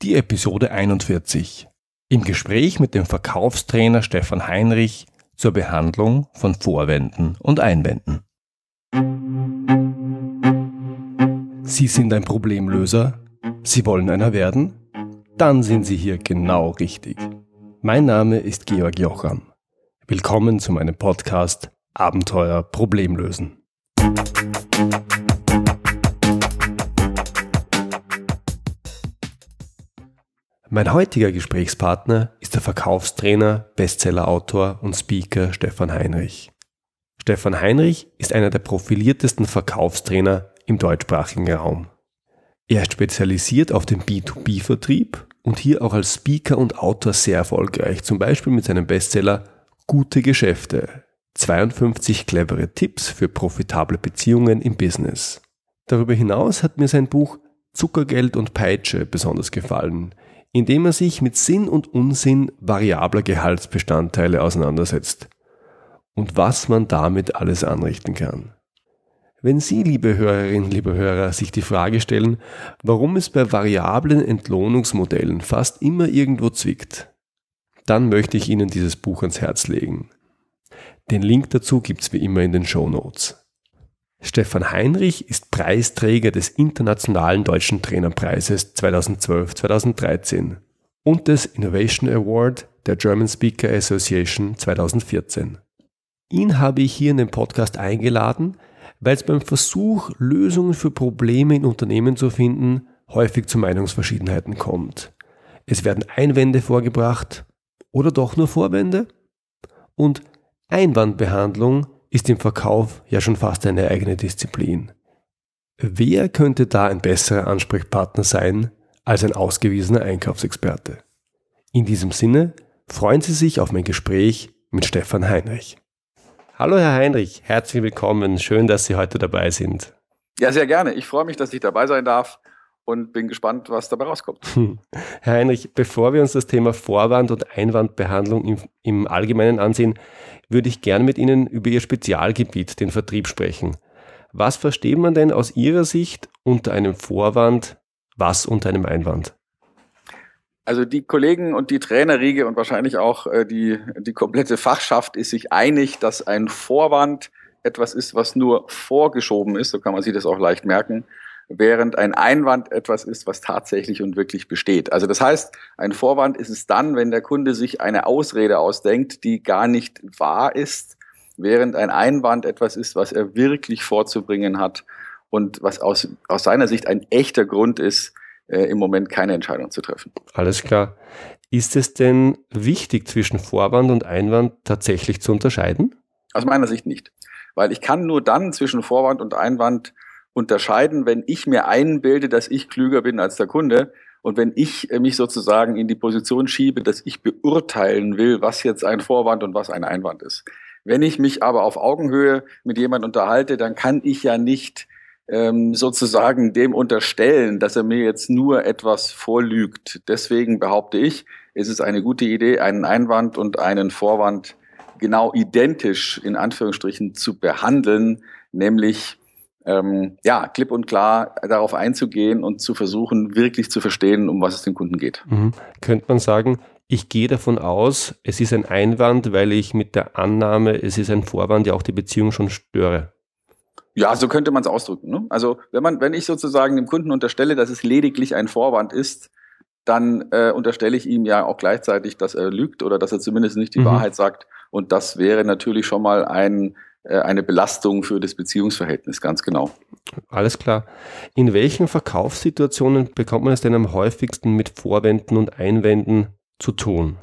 Die Episode 41. Im Gespräch mit dem Verkaufstrainer Stefan Heinrich zur Behandlung von Vorwänden und Einwänden. Sie sind ein Problemlöser? Sie wollen einer werden? Dann sind Sie hier genau richtig. Mein Name ist Georg Jocham. Willkommen zu meinem Podcast Abenteuer Problemlösen. Mein heutiger Gesprächspartner ist der Verkaufstrainer, Bestsellerautor und Speaker Stefan Heinrich. Stefan Heinrich ist einer der profiliertesten Verkaufstrainer im deutschsprachigen Raum. Er ist spezialisiert auf den B2B-Vertrieb und hier auch als Speaker und Autor sehr erfolgreich, zum Beispiel mit seinem Bestseller Gute Geschäfte. 52 clevere Tipps für profitable Beziehungen im Business. Darüber hinaus hat mir sein Buch Zuckergeld und Peitsche besonders gefallen, indem er sich mit Sinn und Unsinn variabler Gehaltsbestandteile auseinandersetzt und was man damit alles anrichten kann. Wenn Sie, liebe Hörerinnen, liebe Hörer, sich die Frage stellen, warum es bei variablen Entlohnungsmodellen fast immer irgendwo zwickt, dann möchte ich Ihnen dieses Buch ans Herz legen. Den Link dazu gibt's wie immer in den Show Notes. Stefan Heinrich ist Preisträger des Internationalen Deutschen Trainerpreises 2012-2013 und des Innovation Award der German Speaker Association 2014. Ihn habe ich hier in den Podcast eingeladen, weil es beim Versuch, Lösungen für Probleme in Unternehmen zu finden, häufig zu Meinungsverschiedenheiten kommt. Es werden Einwände vorgebracht oder doch nur Vorwände? Und Einwandbehandlung ist im Verkauf ja schon fast eine eigene Disziplin. Wer könnte da ein besserer Ansprechpartner sein als ein ausgewiesener Einkaufsexperte? In diesem Sinne freuen Sie sich auf mein Gespräch mit Stefan Heinrich. Hallo Herr Heinrich, herzlich willkommen. Schön, dass Sie heute dabei sind. Ja, sehr gerne. Ich freue mich, dass ich dabei sein darf und bin gespannt, was dabei rauskommt. Hm. Herr Heinrich, bevor wir uns das Thema Vorwand- und Einwandbehandlung im, im Allgemeinen ansehen, würde ich gern mit Ihnen über Ihr Spezialgebiet, den Vertrieb, sprechen. Was versteht man denn aus Ihrer Sicht unter einem Vorwand, was unter einem Einwand? Also die Kollegen und die Trainerriege und wahrscheinlich auch äh, die, die komplette Fachschaft ist sich einig, dass ein Vorwand etwas ist, was nur vorgeschoben ist, so kann man sich das auch leicht merken, während ein Einwand etwas ist, was tatsächlich und wirklich besteht. Also das heißt, ein Vorwand ist es dann, wenn der Kunde sich eine Ausrede ausdenkt, die gar nicht wahr ist, während ein Einwand etwas ist, was er wirklich vorzubringen hat und was aus, aus seiner Sicht ein echter Grund ist, äh, im Moment keine Entscheidung zu treffen. Alles klar. Ist es denn wichtig, zwischen Vorwand und Einwand tatsächlich zu unterscheiden? Aus meiner Sicht nicht. Weil ich kann nur dann zwischen Vorwand und Einwand unterscheiden, wenn ich mir einbilde, dass ich klüger bin als der Kunde und wenn ich äh, mich sozusagen in die Position schiebe, dass ich beurteilen will, was jetzt ein Vorwand und was ein Einwand ist. Wenn ich mich aber auf Augenhöhe mit jemand unterhalte, dann kann ich ja nicht ähm, sozusagen dem unterstellen, dass er mir jetzt nur etwas vorlügt. Deswegen behaupte ich, ist es eine gute Idee, einen Einwand und einen Vorwand genau identisch in Anführungsstrichen zu behandeln, nämlich ähm, ja, klipp und klar darauf einzugehen und zu versuchen, wirklich zu verstehen, um was es dem Kunden geht. Mhm. Könnte man sagen, ich gehe davon aus, es ist ein Einwand, weil ich mit der Annahme, es ist ein Vorwand, ja auch die Beziehung schon störe. Ja, so könnte man es ausdrücken. Ne? Also wenn man, wenn ich sozusagen dem Kunden unterstelle, dass es lediglich ein Vorwand ist, dann äh, unterstelle ich ihm ja auch gleichzeitig, dass er lügt oder dass er zumindest nicht die mhm. Wahrheit sagt. Und das wäre natürlich schon mal ein eine Belastung für das Beziehungsverhältnis, ganz genau. Alles klar. In welchen Verkaufssituationen bekommt man es denn am häufigsten mit Vorwänden und Einwänden zu tun?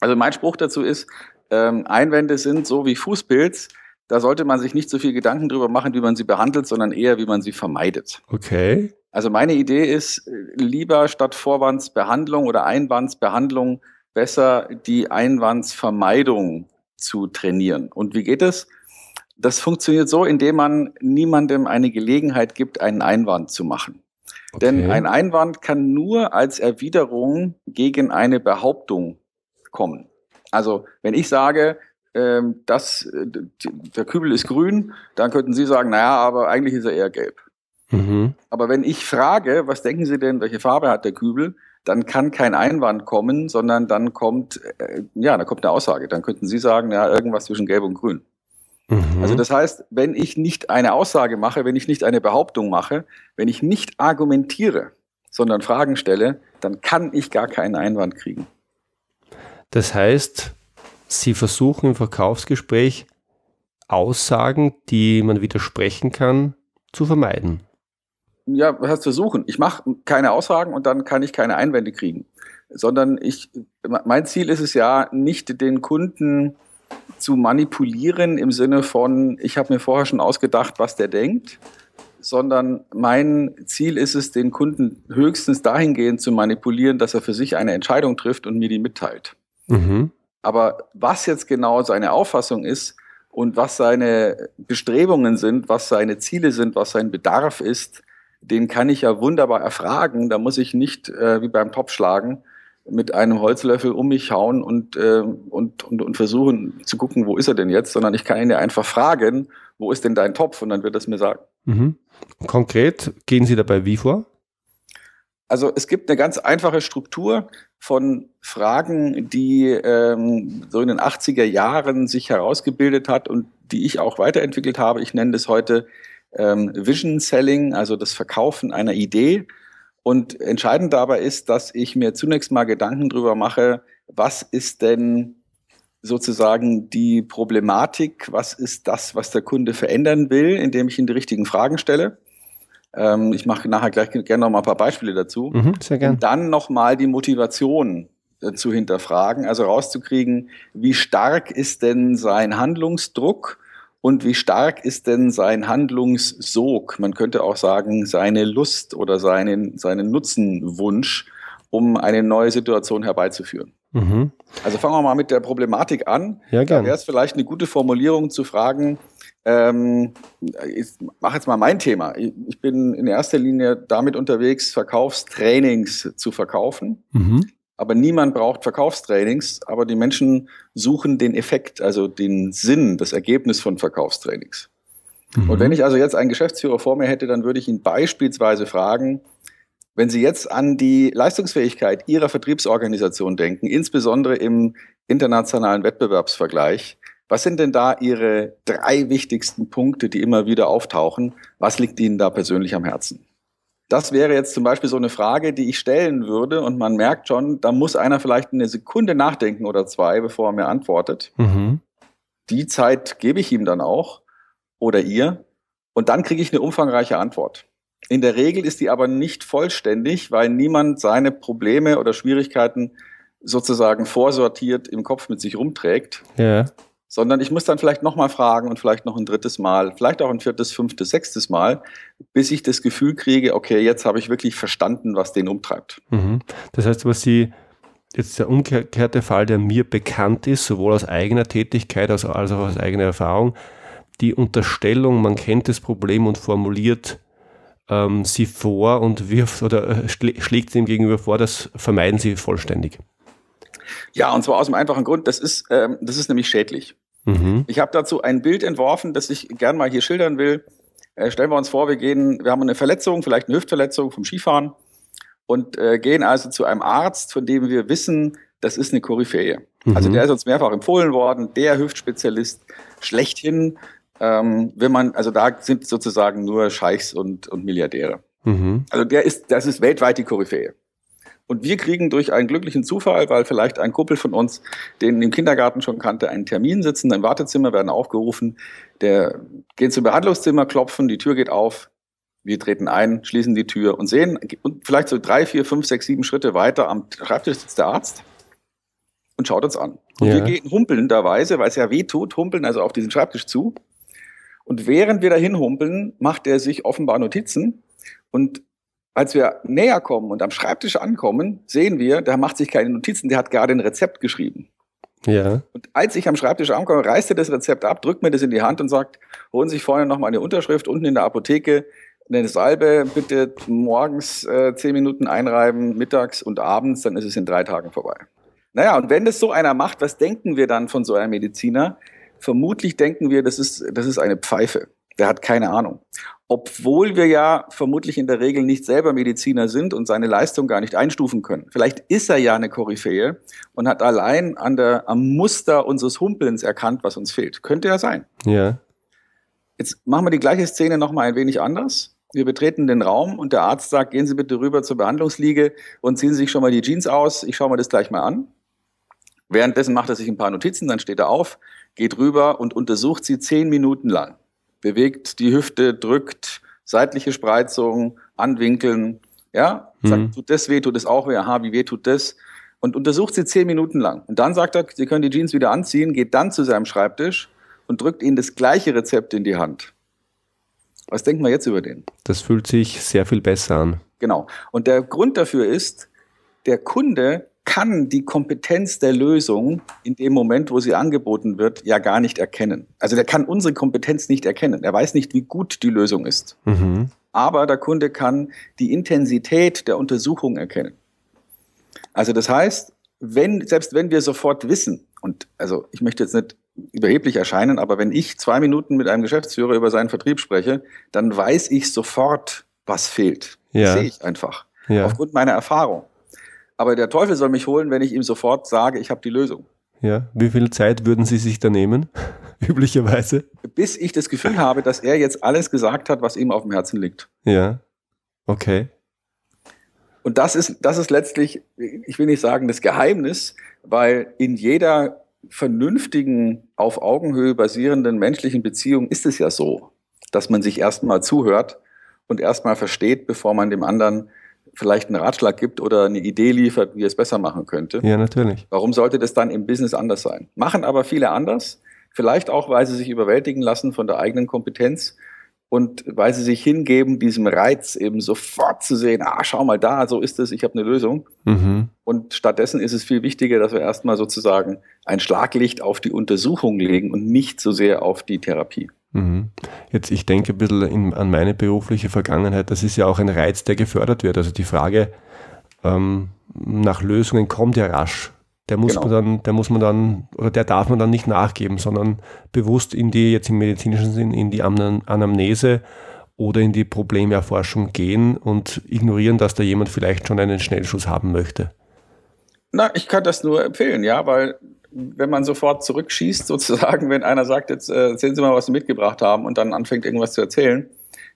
Also mein Spruch dazu ist, ähm, Einwände sind so wie Fußpilz. Da sollte man sich nicht so viel Gedanken drüber machen, wie man sie behandelt, sondern eher, wie man sie vermeidet. Okay. Also meine Idee ist, lieber statt Vorwandsbehandlung oder Einwandsbehandlung besser die Einwandsvermeidung zu trainieren. Und wie geht es? Das funktioniert so, indem man niemandem eine Gelegenheit gibt, einen Einwand zu machen. Okay. Denn ein Einwand kann nur als Erwiderung gegen eine Behauptung kommen. Also wenn ich sage, ähm, dass der Kübel ist grün, dann könnten Sie sagen, naja, aber eigentlich ist er eher gelb. Mhm. Aber wenn ich frage, was denken Sie denn, welche Farbe hat der Kübel, dann kann kein Einwand kommen, sondern dann kommt, äh, ja, da kommt eine Aussage. Dann könnten Sie sagen, ja, irgendwas zwischen Gelb und Grün. Mhm. Also das heißt, wenn ich nicht eine Aussage mache, wenn ich nicht eine Behauptung mache, wenn ich nicht argumentiere, sondern Fragen stelle, dann kann ich gar keinen Einwand kriegen. Das heißt, Sie versuchen im Verkaufsgespräch Aussagen, die man widersprechen kann, zu vermeiden. Ja, was heißt versuchen? Ich mache keine Aussagen und dann kann ich keine Einwände kriegen. Sondern ich, mein Ziel ist es ja, nicht den Kunden zu manipulieren im Sinne von, ich habe mir vorher schon ausgedacht, was der denkt, sondern mein Ziel ist es, den Kunden höchstens dahingehend zu manipulieren, dass er für sich eine Entscheidung trifft und mir die mitteilt. Mhm. Aber was jetzt genau seine Auffassung ist und was seine Bestrebungen sind, was seine Ziele sind, was sein Bedarf ist, den kann ich ja wunderbar erfragen. Da muss ich nicht äh, wie beim Topfschlagen mit einem Holzlöffel um mich hauen und, äh, und, und, und versuchen zu gucken, wo ist er denn jetzt, sondern ich kann ihn ja einfach fragen, wo ist denn dein Topf? Und dann wird er es mir sagen. Mhm. Konkret gehen Sie dabei wie vor? Also es gibt eine ganz einfache Struktur von Fragen, die ähm, so in den 80er Jahren sich herausgebildet hat und die ich auch weiterentwickelt habe. Ich nenne das heute ähm, Vision Selling, also das Verkaufen einer Idee. Und entscheidend dabei ist, dass ich mir zunächst mal Gedanken drüber mache, was ist denn sozusagen die Problematik, was ist das, was der Kunde verändern will, indem ich ihm die richtigen Fragen stelle. Ähm, ich mache nachher gleich gerne noch mal ein paar Beispiele dazu. Mhm, sehr gern. Und dann noch mal die Motivation äh, zu hinterfragen, also rauszukriegen, wie stark ist denn sein Handlungsdruck und wie stark ist denn sein Handlungssog? Man könnte auch sagen, seine Lust oder seinen, seinen Nutzenwunsch, um eine neue Situation herbeizuführen. Mhm. Also fangen wir mal mit der Problematik an. Ja, gerne. Da wäre es vielleicht eine gute Formulierung zu fragen, ähm, ich mache jetzt mal mein Thema. Ich bin in erster Linie damit unterwegs, Verkaufstrainings zu verkaufen. Mhm. Aber niemand braucht Verkaufstrainings, aber die Menschen suchen den Effekt, also den Sinn, das Ergebnis von Verkaufstrainings. Mhm. Und wenn ich also jetzt einen Geschäftsführer vor mir hätte, dann würde ich ihn beispielsweise fragen, wenn Sie jetzt an die Leistungsfähigkeit Ihrer Vertriebsorganisation denken, insbesondere im internationalen Wettbewerbsvergleich, was sind denn da Ihre drei wichtigsten Punkte, die immer wieder auftauchen? Was liegt Ihnen da persönlich am Herzen? Das wäre jetzt zum Beispiel so eine Frage, die ich stellen würde und man merkt schon, da muss einer vielleicht eine Sekunde nachdenken oder zwei, bevor er mir antwortet. Mhm. Die Zeit gebe ich ihm dann auch oder ihr und dann kriege ich eine umfangreiche Antwort. In der Regel ist die aber nicht vollständig, weil niemand seine Probleme oder Schwierigkeiten sozusagen vorsortiert im Kopf mit sich rumträgt. Ja sondern ich muss dann vielleicht nochmal fragen und vielleicht noch ein drittes Mal, vielleicht auch ein viertes, fünftes, sechstes Mal, bis ich das Gefühl kriege, okay, jetzt habe ich wirklich verstanden, was den umtreibt. Mhm. Das heißt, was Sie jetzt der umgekehrte Fall, der mir bekannt ist, sowohl aus eigener Tätigkeit als auch aus eigener Erfahrung, die Unterstellung, man kennt das Problem und formuliert ähm, sie vor und wirft oder äh, schlägt dem gegenüber vor, das vermeiden sie vollständig. Ja, und zwar aus dem einfachen Grund, das ist, ähm, das ist nämlich schädlich. Mhm. Ich habe dazu ein Bild entworfen, das ich gern mal hier schildern will. Äh, stellen wir uns vor, wir gehen, wir haben eine Verletzung, vielleicht eine Hüftverletzung vom Skifahren und äh, gehen also zu einem Arzt, von dem wir wissen, das ist eine Koryphäe. Mhm. Also der ist uns mehrfach empfohlen worden, der Hüftspezialist schlechthin. Ähm, wenn man, also da sind sozusagen nur Scheichs und, und Milliardäre. Mhm. Also der ist, das ist weltweit die Koryphäe. Und wir kriegen durch einen glücklichen Zufall, weil vielleicht ein Kumpel von uns, den im Kindergarten schon kannte, einen Termin sitzen im Wartezimmer, werden aufgerufen, der geht zum Behandlungszimmer, klopfen, die Tür geht auf, wir treten ein, schließen die Tür und sehen, und vielleicht so drei, vier, fünf, sechs, sieben Schritte weiter am Schreibtisch sitzt der Arzt und schaut uns an. Und ja. wir gehen humpelnderweise, weil es ja weh tut, humpeln also auf diesen Schreibtisch zu. Und während wir dahin humpeln, macht er sich offenbar Notizen und als wir näher kommen und am Schreibtisch ankommen, sehen wir, der macht sich keine Notizen, der hat gerade ein Rezept geschrieben. Ja. Und als ich am Schreibtisch ankomme, reißt er das Rezept ab, drückt mir das in die Hand und sagt, holen Sie sich vorne nochmal eine Unterschrift unten in der Apotheke, eine Salbe, bitte morgens äh, zehn Minuten einreiben, mittags und abends, dann ist es in drei Tagen vorbei. Naja, und wenn das so einer macht, was denken wir dann von so einem Mediziner? Vermutlich denken wir, das ist, das ist eine Pfeife. Der hat keine Ahnung. Obwohl wir ja vermutlich in der Regel nicht selber Mediziner sind und seine Leistung gar nicht einstufen können. Vielleicht ist er ja eine Koryphäe und hat allein an der, am Muster unseres Humpelns erkannt, was uns fehlt. Könnte ja sein. Ja. Jetzt machen wir die gleiche Szene nochmal ein wenig anders. Wir betreten den Raum und der Arzt sagt, gehen Sie bitte rüber zur Behandlungsliege und ziehen Sie sich schon mal die Jeans aus. Ich schaue mir das gleich mal an. Währenddessen macht er sich ein paar Notizen, dann steht er auf, geht rüber und untersucht sie zehn Minuten lang bewegt die Hüfte, drückt, seitliche Spreizung, anwinkeln, ja, sagt, mhm. tut das weh, tut das auch weh, aha, wie weh tut das? Und untersucht sie zehn Minuten lang. Und dann sagt er, Sie können die Jeans wieder anziehen, geht dann zu seinem Schreibtisch und drückt Ihnen das gleiche Rezept in die Hand. Was denken wir jetzt über den? Das fühlt sich sehr viel besser an. Genau. Und der Grund dafür ist, der Kunde kann die Kompetenz der Lösung in dem Moment, wo sie angeboten wird, ja gar nicht erkennen. Also der kann unsere Kompetenz nicht erkennen. Er weiß nicht, wie gut die Lösung ist. Mhm. Aber der Kunde kann die Intensität der Untersuchung erkennen. Also das heißt, wenn, selbst wenn wir sofort wissen, und also ich möchte jetzt nicht überheblich erscheinen, aber wenn ich zwei Minuten mit einem Geschäftsführer über seinen Vertrieb spreche, dann weiß ich sofort, was fehlt. Ja. Das sehe ich einfach. Ja. Aufgrund meiner Erfahrung. Aber der Teufel soll mich holen, wenn ich ihm sofort sage, ich habe die Lösung. Ja, wie viel Zeit würden Sie sich da nehmen, üblicherweise? Bis ich das Gefühl habe, dass er jetzt alles gesagt hat, was ihm auf dem Herzen liegt. Ja, okay. Und das ist, das ist letztlich, ich will nicht sagen das Geheimnis, weil in jeder vernünftigen, auf Augenhöhe basierenden menschlichen Beziehung ist es ja so, dass man sich erstmal zuhört und erstmal versteht, bevor man dem anderen vielleicht einen Ratschlag gibt oder eine Idee liefert, wie er es besser machen könnte. Ja, natürlich. Warum sollte das dann im Business anders sein? Machen aber viele anders. Vielleicht auch, weil sie sich überwältigen lassen von der eigenen Kompetenz und weil sie sich hingeben, diesem Reiz eben sofort zu sehen, ah, schau mal da, so ist es, ich habe eine Lösung. Mhm. Und stattdessen ist es viel wichtiger, dass wir erstmal sozusagen ein Schlaglicht auf die Untersuchung legen und nicht so sehr auf die Therapie. Mhm. Jetzt, ich denke ein bisschen in, an meine berufliche Vergangenheit. Das ist ja auch ein Reiz, der gefördert wird. Also die Frage ähm, nach Lösungen kommt ja rasch. Der muss genau. man dann, der muss man dann, oder der darf man dann nicht nachgeben, sondern bewusst in die, jetzt im medizinischen Sinn, in die Anamnese oder in die Problemerforschung gehen und ignorieren, dass da jemand vielleicht schon einen Schnellschuss haben möchte. Na, ich kann das nur empfehlen, ja, weil wenn man sofort zurückschießt, sozusagen, wenn einer sagt, jetzt äh, erzählen Sie mal, was Sie mitgebracht haben und dann anfängt irgendwas zu erzählen,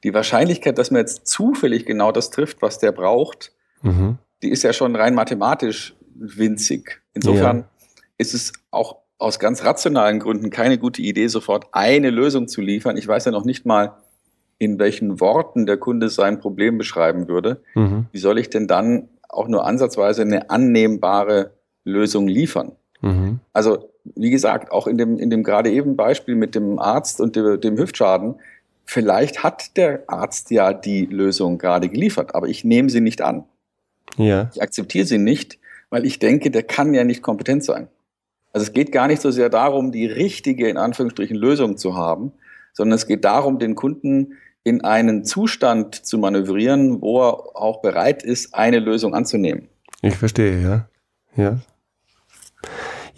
die Wahrscheinlichkeit, dass man jetzt zufällig genau das trifft, was der braucht, mhm. die ist ja schon rein mathematisch winzig. Insofern ja. ist es auch aus ganz rationalen Gründen keine gute Idee, sofort eine Lösung zu liefern. Ich weiß ja noch nicht mal, in welchen Worten der Kunde sein Problem beschreiben würde. Mhm. Wie soll ich denn dann auch nur ansatzweise eine annehmbare Lösung liefern? Mhm. Also, wie gesagt, auch in dem, in dem gerade eben Beispiel mit dem Arzt und dem, dem Hüftschaden, vielleicht hat der Arzt ja die Lösung gerade geliefert, aber ich nehme sie nicht an. Ja. Ich akzeptiere sie nicht, weil ich denke, der kann ja nicht kompetent sein. Also es geht gar nicht so sehr darum, die richtige, in Anführungsstrichen, Lösung zu haben, sondern es geht darum, den Kunden in einen Zustand zu manövrieren, wo er auch bereit ist, eine Lösung anzunehmen. Ich verstehe, ja. Ja,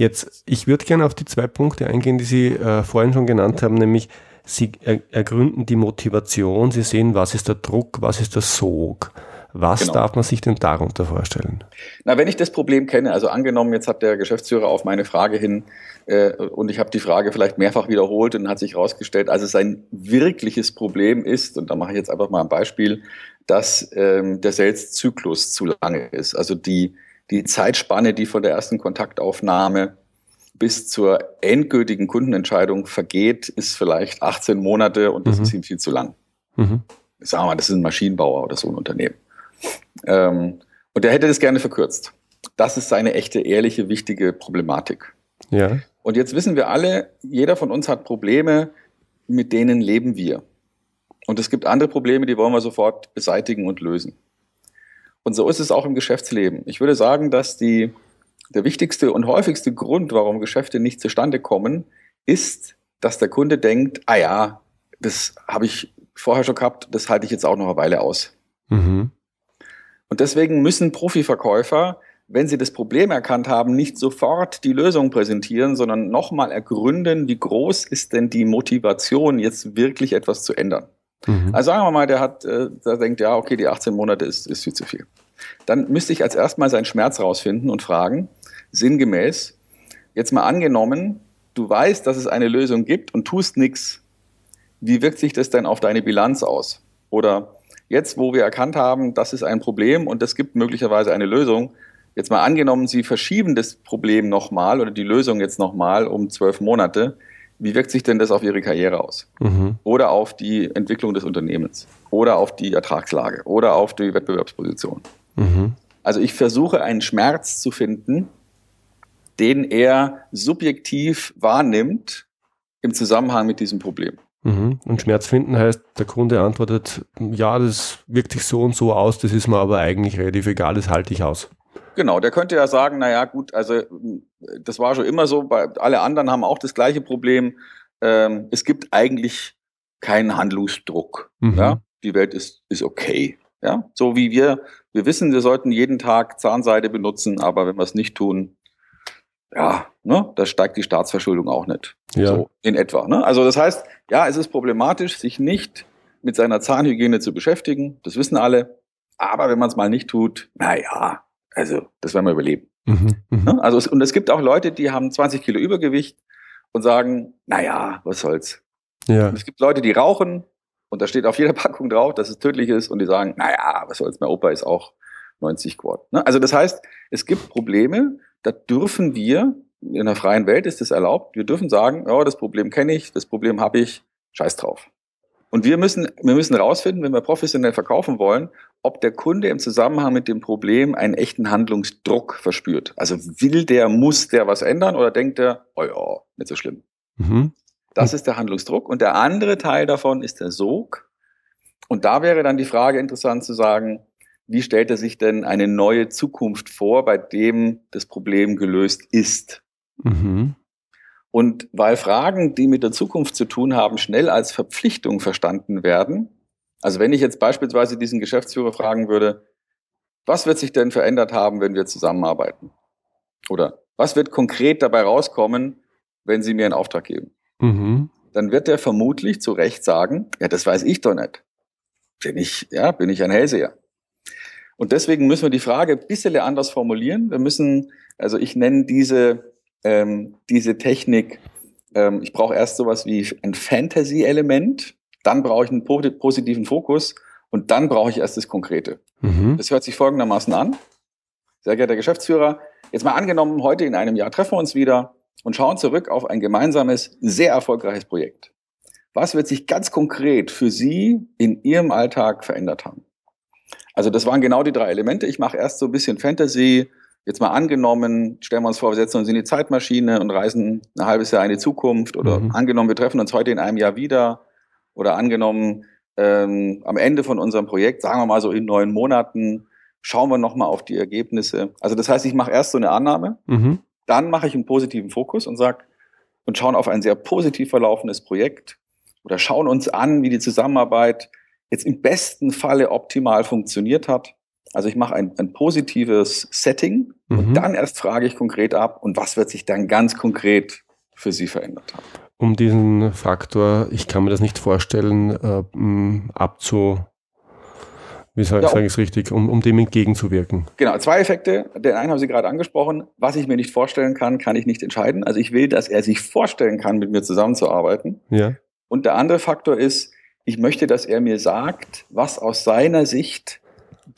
Jetzt, ich würde gerne auf die zwei Punkte eingehen, die Sie äh, vorhin schon genannt haben, nämlich Sie er, ergründen die Motivation, Sie sehen, was ist der Druck, was ist der Sog. Was genau. darf man sich denn darunter vorstellen? Na, wenn ich das Problem kenne, also angenommen, jetzt hat der Geschäftsführer auf meine Frage hin äh, und ich habe die Frage vielleicht mehrfach wiederholt und hat sich herausgestellt, also sein wirkliches Problem ist, und da mache ich jetzt einfach mal ein Beispiel, dass ähm, der Sales-Zyklus zu lange ist. Also die, die Zeitspanne, die von der ersten Kontaktaufnahme bis zur endgültigen Kundenentscheidung vergeht, ist vielleicht 18 Monate und das mhm. ist ihm viel zu lang. Mhm. Sagen wir mal, das ist ein Maschinenbauer oder so ein Unternehmen. Ähm, und er hätte das gerne verkürzt. Das ist seine echte, ehrliche, wichtige Problematik. Ja. Und jetzt wissen wir alle, jeder von uns hat Probleme, mit denen leben wir. Und es gibt andere Probleme, die wollen wir sofort beseitigen und lösen. Und so ist es auch im Geschäftsleben. Ich würde sagen, dass die, der wichtigste und häufigste Grund, warum Geschäfte nicht zustande kommen, ist, dass der Kunde denkt, ah ja, das habe ich vorher schon gehabt, das halte ich jetzt auch noch eine Weile aus. Mhm. Und deswegen müssen Profiverkäufer, wenn sie das Problem erkannt haben, nicht sofort die Lösung präsentieren, sondern nochmal ergründen, wie groß ist denn die Motivation, jetzt wirklich etwas zu ändern. Mhm. Also sagen wir mal, der hat, äh, der denkt, ja, okay, die 18 Monate ist, ist viel zu viel. Dann müsste ich als erstmal seinen Schmerz rausfinden und fragen, sinngemäß, jetzt mal angenommen, du weißt, dass es eine Lösung gibt und tust nichts, wie wirkt sich das denn auf deine Bilanz aus? Oder jetzt, wo wir erkannt haben, das ist ein Problem und es gibt möglicherweise eine Lösung, jetzt mal angenommen, Sie verschieben das Problem nochmal oder die Lösung jetzt nochmal um zwölf Monate, wie wirkt sich denn das auf Ihre Karriere aus? Mhm. Oder auf die Entwicklung des Unternehmens? Oder auf die Ertragslage? Oder auf die Wettbewerbsposition? Mhm. Also ich versuche einen Schmerz zu finden, den er subjektiv wahrnimmt im Zusammenhang mit diesem Problem. Mhm. Und Schmerz finden heißt, der Kunde antwortet, ja, das wirkt sich so und so aus, das ist mir aber eigentlich relativ egal, das halte ich aus. Genau, der könnte ja sagen, na ja, gut, also das war schon immer so, bei, alle anderen haben auch das gleiche Problem. Ähm, es gibt eigentlich keinen Handlungsdruck. Mhm. Ja? Die Welt ist, ist okay. Ja, so wie wir, wir wissen, wir sollten jeden Tag Zahnseide benutzen, aber wenn wir es nicht tun, ja, ne, da steigt die Staatsverschuldung auch nicht. Ja. So in etwa. Ne? Also das heißt, ja, es ist problematisch, sich nicht mit seiner Zahnhygiene zu beschäftigen. Das wissen alle. Aber wenn man es mal nicht tut, na ja, also das werden wir überleben. Mhm, mh. Ne? Also es, und es gibt auch Leute, die haben 20 Kilo Übergewicht und sagen, na ja, was soll's. Ja. Und es gibt Leute, die rauchen und da steht auf jeder Packung drauf, dass es tödlich ist und die sagen, na ja, was soll's, mein Opa ist auch 90 geworden. Ne? Also das heißt, es gibt Probleme, da dürfen wir, in der freien Welt ist das erlaubt, wir dürfen sagen, ja, das Problem kenne ich, das Problem habe ich, scheiß drauf. Und wir müssen, wir müssen rausfinden, wenn wir professionell verkaufen wollen, ob der Kunde im Zusammenhang mit dem Problem einen echten Handlungsdruck verspürt. Also will der, muss der was ändern oder denkt er, oh ja, nicht so schlimm. Mhm. Das ist der Handlungsdruck. Und der andere Teil davon ist der Sog. Und da wäre dann die Frage interessant zu sagen, wie stellt er sich denn eine neue Zukunft vor, bei dem das Problem gelöst ist? Mhm. Und weil Fragen, die mit der Zukunft zu tun haben, schnell als Verpflichtung verstanden werden, also wenn ich jetzt beispielsweise diesen Geschäftsführer fragen würde, was wird sich denn verändert haben, wenn wir zusammenarbeiten? Oder was wird konkret dabei rauskommen, wenn Sie mir einen Auftrag geben? Mhm. Dann wird er vermutlich zu Recht sagen, ja, das weiß ich doch nicht. Bin ich, ja, bin ich ein Hellseher. Und deswegen müssen wir die Frage ein bisschen anders formulieren. Wir müssen, also ich nenne diese, ähm, diese Technik, ähm, ich brauche erst sowas wie ein Fantasy-Element, dann brauche ich einen positiven Fokus und dann brauche ich erst das Konkrete. Mhm. Das hört sich folgendermaßen an. Sehr geehrter Geschäftsführer, jetzt mal angenommen, heute in einem Jahr treffen wir uns wieder und schauen zurück auf ein gemeinsames, sehr erfolgreiches Projekt. Was wird sich ganz konkret für Sie in Ihrem Alltag verändert haben? Also das waren genau die drei Elemente. Ich mache erst so ein bisschen Fantasy. Jetzt mal angenommen, stellen wir uns vor, wir setzen uns in die Zeitmaschine und reisen ein halbes Jahr in die Zukunft. Oder mhm. angenommen, wir treffen uns heute in einem Jahr wieder. Oder angenommen, ähm, am Ende von unserem Projekt, sagen wir mal so in neun Monaten, schauen wir nochmal auf die Ergebnisse. Also das heißt, ich mache erst so eine Annahme, mhm. dann mache ich einen positiven Fokus und sage, und schauen auf ein sehr positiv verlaufendes Projekt oder schauen uns an, wie die Zusammenarbeit jetzt im besten Falle optimal funktioniert hat. Also ich mache ein, ein positives Setting mhm. und dann erst frage ich konkret ab und was wird sich dann ganz konkret für Sie verändert haben. Um diesen Faktor, ich kann mir das nicht vorstellen, äh, abzu, wie sage ja, ich es richtig, um, um dem entgegenzuwirken. Genau, zwei Effekte. Den einen haben Sie gerade angesprochen. Was ich mir nicht vorstellen kann, kann ich nicht entscheiden. Also ich will, dass er sich vorstellen kann, mit mir zusammenzuarbeiten. Ja. Und der andere Faktor ist, ich möchte, dass er mir sagt, was aus seiner Sicht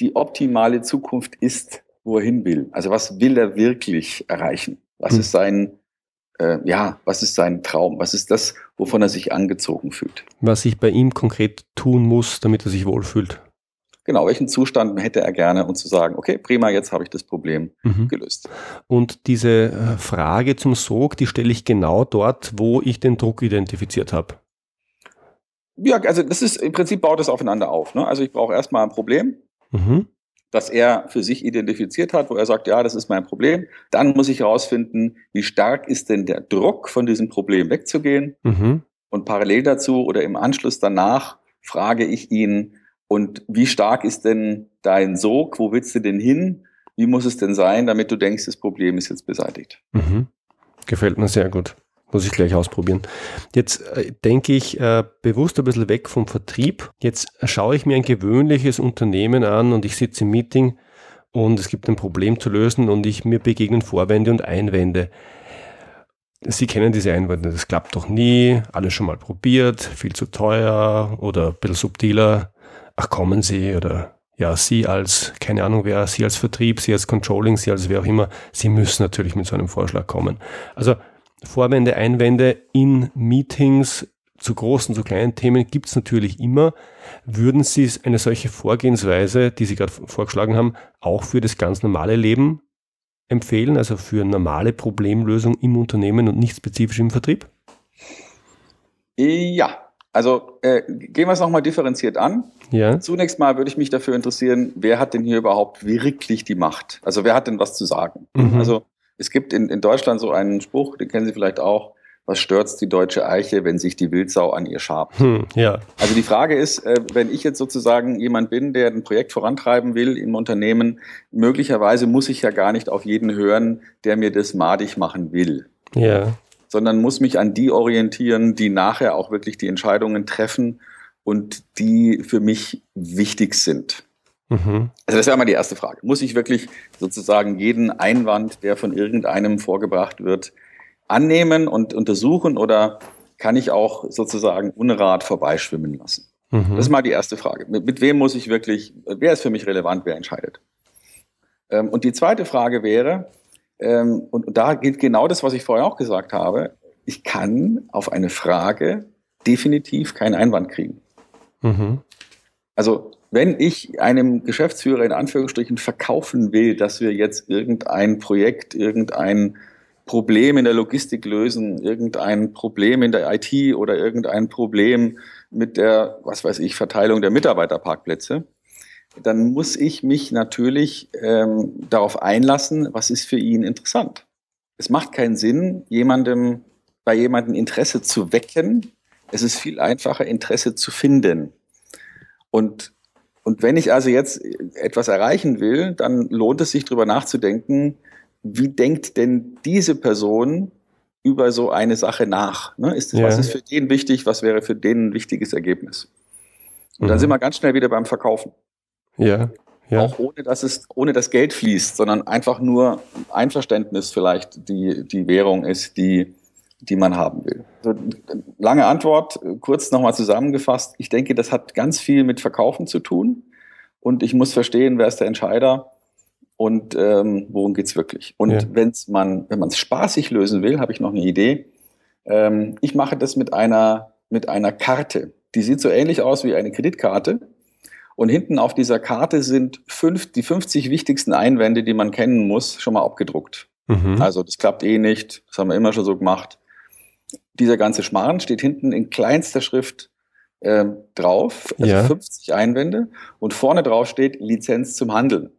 die optimale Zukunft ist, wo er hin will. Also was will er wirklich erreichen? Was hm. ist sein, äh, ja, was ist sein Traum? Was ist das, wovon er sich angezogen fühlt? Was ich bei ihm konkret tun muss, damit er sich wohlfühlt. Genau, welchen Zustand hätte er gerne, um zu sagen, okay, prima, jetzt habe ich das Problem mhm. gelöst. Und diese äh, Frage zum Sog, die stelle ich genau dort, wo ich den Druck identifiziert habe. Ja, also das ist im Prinzip baut es aufeinander auf. Ne? Also ich brauche erstmal ein Problem, mhm. das er für sich identifiziert hat, wo er sagt, ja, das ist mein Problem. Dann muss ich herausfinden, wie stark ist denn der Druck, von diesem Problem wegzugehen. Mhm. Und parallel dazu oder im Anschluss danach frage ich ihn, und wie stark ist denn dein Sog? Wo willst du denn hin? Wie muss es denn sein, damit du denkst, das Problem ist jetzt beseitigt? Mhm. Gefällt mir sehr gut. Muss ich gleich ausprobieren. Jetzt äh, denke ich äh, bewusst ein bisschen weg vom Vertrieb. Jetzt schaue ich mir ein gewöhnliches Unternehmen an und ich sitze im Meeting und es gibt ein Problem zu lösen und ich mir begegnen Vorwände und Einwände. Sie kennen diese Einwände, das klappt doch nie, alles schon mal probiert, viel zu teuer oder ein bisschen subtiler. Ach, kommen Sie oder ja, Sie als, keine Ahnung wer, Sie als Vertrieb, Sie als Controlling, Sie als wer auch immer, Sie müssen natürlich mit so einem Vorschlag kommen. Also Vorwände, Einwände in Meetings zu großen, zu kleinen Themen gibt es natürlich immer. Würden Sie eine solche Vorgehensweise, die Sie gerade vorgeschlagen haben, auch für das ganz normale Leben empfehlen, also für normale Problemlösung im Unternehmen und nicht spezifisch im Vertrieb? Ja, also äh, gehen wir es nochmal differenziert an. Ja. Zunächst mal würde ich mich dafür interessieren, wer hat denn hier überhaupt wirklich die Macht? Also wer hat denn was zu sagen? Mhm. Also es gibt in, in Deutschland so einen Spruch, den kennen Sie vielleicht auch, was stört's die deutsche Eiche, wenn sich die Wildsau an ihr schabt? Hm, ja. Also die Frage ist, äh, wenn ich jetzt sozusagen jemand bin, der ein Projekt vorantreiben will im Unternehmen, möglicherweise muss ich ja gar nicht auf jeden hören, der mir das madig machen will. Ja. Sondern muss mich an die orientieren, die nachher auch wirklich die Entscheidungen treffen und die für mich wichtig sind. Mhm. Also das wäre mal die erste Frage. Muss ich wirklich sozusagen jeden Einwand, der von irgendeinem vorgebracht wird, annehmen und untersuchen oder kann ich auch sozusagen Unrat vorbeischwimmen lassen? Mhm. Das ist mal die erste Frage. Mit, mit, wem muss ich wirklich, wer ist für mich relevant, wer entscheidet? Ähm, und die zweite Frage wäre, ähm, und da gilt genau das, was ich vorher auch gesagt habe, ich kann auf eine Frage definitiv keinen Einwand kriegen. Mhm. Also wenn ich einem Geschäftsführer in Anführungsstrichen verkaufen will, dass wir jetzt irgendein Projekt, irgendein Problem in der Logistik lösen, irgendein Problem in der IT oder irgendein Problem mit der, was weiß ich, Verteilung der Mitarbeiterparkplätze, dann muss ich mich natürlich ähm, darauf einlassen, was ist für ihn interessant. Es macht keinen Sinn, jemandem bei jemandem Interesse zu wecken. Es ist viel einfacher, Interesse zu finden. Und und wenn ich also jetzt etwas erreichen will, dann lohnt es sich darüber nachzudenken, wie denkt denn diese Person über so eine Sache nach? Ne? Ist, ja. Was ist für den wichtig? Was wäre für den ein wichtiges Ergebnis? Und mhm. dann sind wir ganz schnell wieder beim Verkaufen. Ja. ja. Auch ohne, dass es, ohne das Geld fließt, sondern einfach nur Einverständnis vielleicht die, die Währung ist, die, die man haben will. Also, lange Antwort, kurz nochmal zusammengefasst. Ich denke, das hat ganz viel mit Verkaufen zu tun. Und ich muss verstehen, wer ist der Entscheider und ähm, worum geht's wirklich. Und ja. wenn's man, wenn man es spaßig lösen will, habe ich noch eine Idee. Ähm, ich mache das mit einer, mit einer Karte. Die sieht so ähnlich aus wie eine Kreditkarte. Und hinten auf dieser Karte sind fünf, die 50 wichtigsten Einwände, die man kennen muss, schon mal abgedruckt. Mhm. Also das klappt eh nicht, das haben wir immer schon so gemacht dieser ganze Schmarrn steht hinten in kleinster Schrift äh, drauf, also ja. 50 Einwände und vorne drauf steht Lizenz zum Handeln.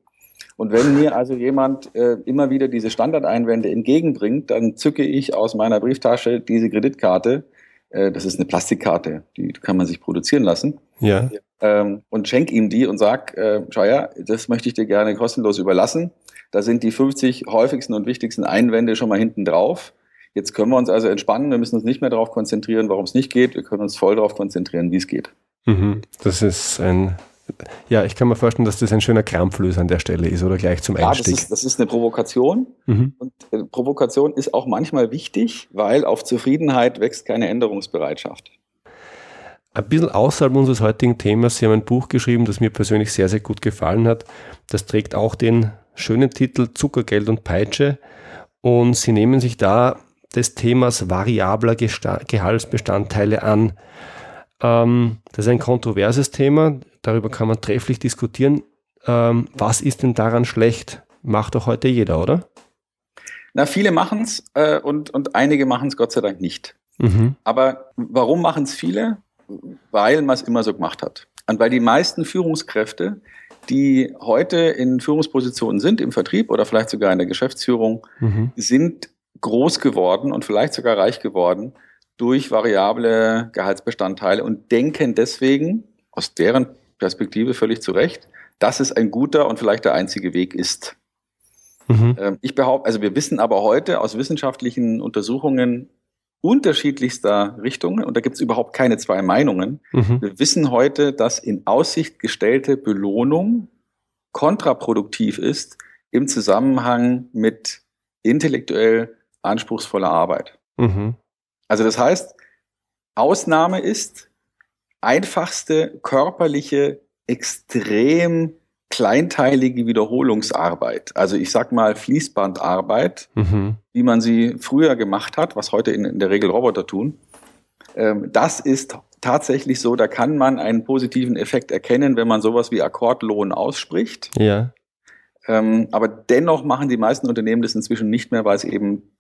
Und wenn mir also jemand äh, immer wieder diese Standardeinwände entgegenbringt, dann zücke ich aus meiner Brieftasche diese Kreditkarte. Äh, das ist eine Plastikkarte, die kann man sich produzieren lassen. Ja. Ähm, und schenk ihm die und sag, äh, Scheuer, das möchte ich dir gerne kostenlos überlassen. Da sind die 50 häufigsten und wichtigsten Einwände schon mal hinten drauf. Jetzt können wir uns also entspannen. Wir müssen uns nicht mehr darauf konzentrieren, warum es nicht geht. Wir können uns voll darauf konzentrieren, wie es geht. Mhm. Das ist ein, ja, ich kann mir vorstellen, dass das ein schöner Krampflöser an der Stelle ist oder gleich zum Einstieg. Ja, das ist, das ist eine Provokation. Mhm. Und äh, Provokation ist auch manchmal wichtig, weil auf Zufriedenheit wächst keine Änderungsbereitschaft. Ein bisschen außerhalb unseres heutigen Themas. Sie haben ein Buch geschrieben, das mir persönlich sehr, sehr gut gefallen hat. Das trägt auch den schönen Titel Zuckergeld und Peitsche. Und Sie nehmen sich da des Themas variabler Gehaltsbestandteile an. Ähm, das ist ein kontroverses Thema, darüber kann man trefflich diskutieren. Ähm, was ist denn daran schlecht? Macht doch heute jeder, oder? Na, viele machen es äh, und, und einige machen es Gott sei Dank nicht. Mhm. Aber warum machen es viele? Weil man es immer so gemacht hat. Und weil die meisten Führungskräfte, die heute in Führungspositionen sind, im Vertrieb oder vielleicht sogar in der Geschäftsführung, mhm. sind groß geworden und vielleicht sogar reich geworden durch variable Gehaltsbestandteile und denken deswegen aus deren Perspektive völlig zu Recht, dass es ein guter und vielleicht der einzige Weg ist. Mhm. Ähm, ich behaupte, also wir wissen aber heute aus wissenschaftlichen Untersuchungen unterschiedlichster Richtungen und da gibt es überhaupt keine zwei Meinungen. Mhm. Wir wissen heute, dass in Aussicht gestellte Belohnung kontraproduktiv ist im Zusammenhang mit intellektuell anspruchsvoller Arbeit. Mhm. Also das heißt, Ausnahme ist einfachste körperliche, extrem kleinteilige Wiederholungsarbeit. Also ich sag mal Fließbandarbeit, mhm. wie man sie früher gemacht hat, was heute in, in der Regel Roboter tun. Ähm, das ist tatsächlich so, da kann man einen positiven Effekt erkennen, wenn man sowas wie Akkordlohn ausspricht. Ja. Ähm, aber dennoch machen die meisten Unternehmen das inzwischen nicht mehr, weil es eben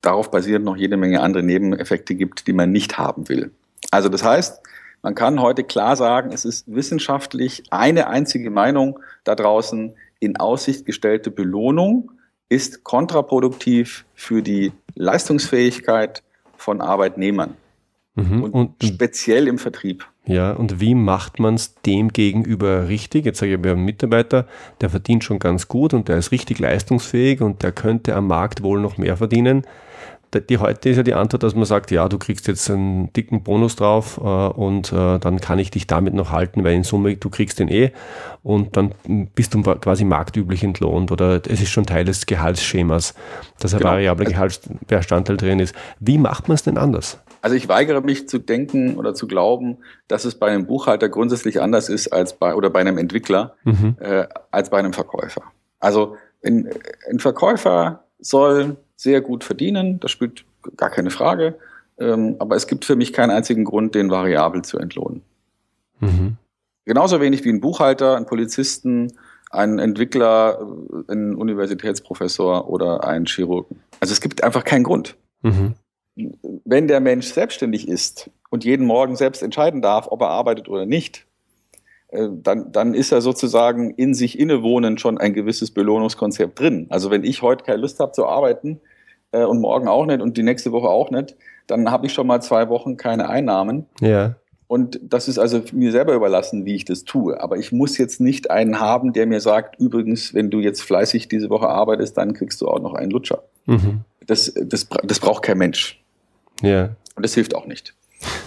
darauf basierend noch jede Menge andere Nebeneffekte gibt, die man nicht haben will. Also das heißt, man kann heute klar sagen, es ist wissenschaftlich eine einzige Meinung da draußen, in Aussicht gestellte Belohnung ist kontraproduktiv für die Leistungsfähigkeit von Arbeitnehmern. Mhm. Und, und, speziell im Vertrieb. Ja, und wie macht man es dem gegenüber richtig? Jetzt sage ich, wir haben einen Mitarbeiter, der verdient schon ganz gut und der ist richtig leistungsfähig und der könnte am Markt wohl noch mehr verdienen die heute ist ja die Antwort, dass man sagt, ja, du kriegst jetzt einen dicken Bonus drauf äh, und äh, dann kann ich dich damit noch halten, weil in Summe du kriegst den eh und dann bist du quasi marktüblich entlohnt oder es ist schon Teil des Gehaltsschemas, dass ein genau. variabler Gehaltsbestandteil drin ist. Wie macht man es denn anders? Also ich weigere mich zu denken oder zu glauben, dass es bei einem Buchhalter grundsätzlich anders ist als bei oder bei einem Entwickler mhm. äh, als bei einem Verkäufer. Also ein, ein Verkäufer soll sehr gut verdienen, das spielt gar keine Frage. Ähm, aber es gibt für mich keinen einzigen Grund, den variabel zu entlohnen. Mhm. Genauso wenig wie ein Buchhalter, ein Polizisten, ein Entwickler, ein Universitätsprofessor oder ein Chirurgen. Also es gibt einfach keinen Grund. Mhm. Wenn der Mensch selbstständig ist und jeden Morgen selbst entscheiden darf, ob er arbeitet oder nicht, äh, dann, dann ist er sozusagen in sich innewohnend schon ein gewisses Belohnungskonzept drin. Also wenn ich heute keine Lust habe zu arbeiten äh, und morgen auch nicht und die nächste Woche auch nicht, dann habe ich schon mal zwei Wochen keine Einnahmen. Ja. Und das ist also mir selber überlassen, wie ich das tue. Aber ich muss jetzt nicht einen haben, der mir sagt, übrigens, wenn du jetzt fleißig diese Woche arbeitest, dann kriegst du auch noch einen Lutscher. Mhm. Das, das, das braucht kein Mensch. Ja. Und das hilft auch nicht.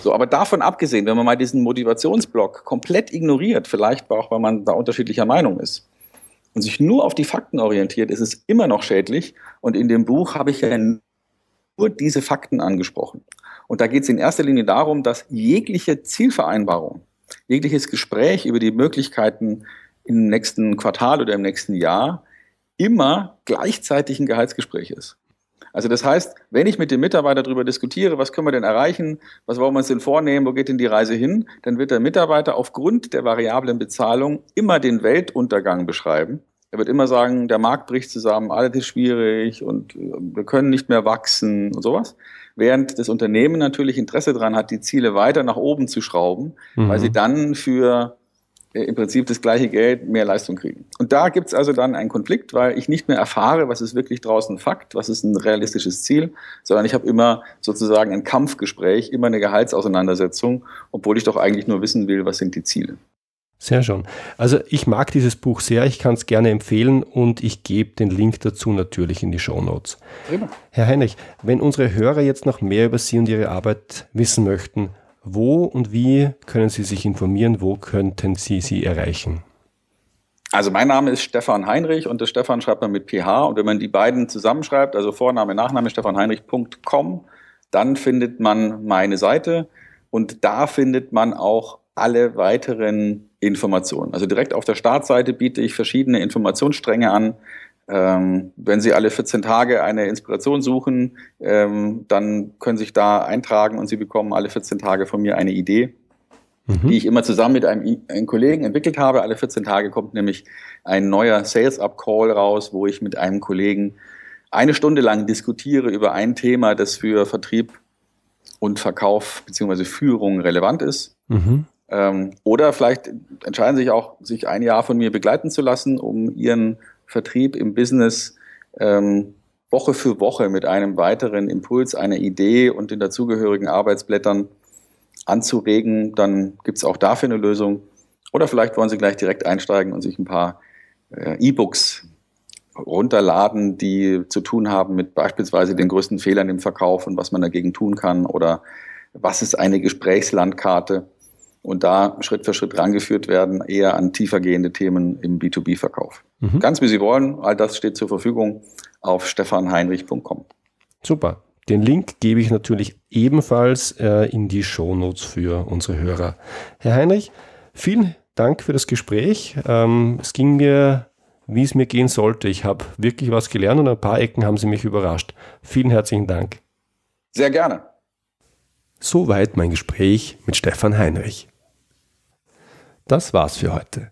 So, aber davon abgesehen, wenn man mal diesen Motivationsblock komplett ignoriert, vielleicht auch, weil man da unterschiedlicher Meinung ist, und sich nur auf die Fakten orientiert, ist es immer noch schädlich. Und in dem Buch habe ich ja nur diese Fakten angesprochen. Und da geht es in erster Linie darum, dass jegliche Zielvereinbarung, jegliches Gespräch über die Möglichkeiten im nächsten Quartal oder im nächsten Jahr immer gleichzeitig ein Gehaltsgespräch ist. Also das heißt, wenn ich mit dem Mitarbeiter darüber diskutiere, was können wir denn erreichen, was wollen wir uns denn vornehmen, wo geht denn die Reise hin, dann wird der Mitarbeiter aufgrund der variablen Bezahlung immer den Weltuntergang beschreiben. Er wird immer sagen, der Markt bricht zusammen, alles ist schwierig und äh, wir können nicht mehr wachsen und sowas. Während das Unternehmen natürlich Interesse daran hat, die Ziele weiter nach oben zu schrauben, mhm. weil sie dann für im Prinzip das gleiche Geld mehr Leistung kriegen. Und da gibt's also dann einen Konflikt, weil ich nicht mehr erfahre, was ist wirklich draußen Fakt, was ist ein realistisches Ziel, sondern ich habe immer sozusagen ein Kampfgespräch, immer eine Gehaltsauseinandersetzung, obwohl ich doch eigentlich nur wissen will, was sind die Ziele. Sehr schön. Also ich mag dieses Buch sehr, ich kann es gerne empfehlen und ich gebe den Link dazu natürlich in die Show Notes. Herr Heinrich, wenn unsere Hörer jetzt noch mehr über Sie und Ihre Arbeit wissen möchten, wo und wie können Sie sich informieren? Wo könnten Sie sie erreichen? Also mein Name ist Stefan Heinrich und das Stefan schreibt man mit PH. Und wenn man die beiden zusammenschreibt, also Vorname, Nachname stefanheinrich.com, dann findet man meine Seite und da findet man auch alle weiteren Informationen. Also direkt auf der Startseite biete ich verschiedene Informationsstränge an, ähm, wenn Sie alle 14 Tage eine Inspiration suchen, ähm, dann können Sie sich da eintragen und Sie bekommen alle 14 Tage von mir eine Idee, mhm. die ich immer zusammen mit einem, einem, Kollegen entwickelt habe. Alle 14 Tage kommt nämlich ein neuer Sales-Up-Call raus, wo ich mit einem Kollegen eine Stunde lang diskutiere über ein Thema, das für Vertrieb und Verkauf beziehungsweise Führung relevant ist. Mhm. Ähm, oder vielleicht entscheiden Sie sich auch, sich ein Jahr von mir begleiten zu lassen, um Ihren Vertrieb im Business ähm, Woche für Woche mit einem weiteren Impuls, einer Idee und den dazugehörigen Arbeitsblättern anzuregen, dann gibt es auch dafür eine Lösung. Oder vielleicht wollen Sie gleich direkt einsteigen und sich ein paar äh, E-Books runterladen, die zu tun haben mit beispielsweise den größten Fehlern im Verkauf und was man dagegen tun kann oder was ist eine Gesprächslandkarte und da Schritt für Schritt rangeführt werden, eher an tiefergehende Themen im B2B-Verkauf. Mhm. Ganz wie Sie wollen, all das steht zur Verfügung auf stefanheinrich.com. Super. Den Link gebe ich natürlich ebenfalls äh, in die Shownotes für unsere Hörer. Herr Heinrich, vielen Dank für das Gespräch. Ähm, es ging mir, wie es mir gehen sollte. Ich habe wirklich was gelernt und ein paar Ecken haben Sie mich überrascht. Vielen herzlichen Dank. Sehr gerne. Soweit mein Gespräch mit Stefan Heinrich. Das war's für heute.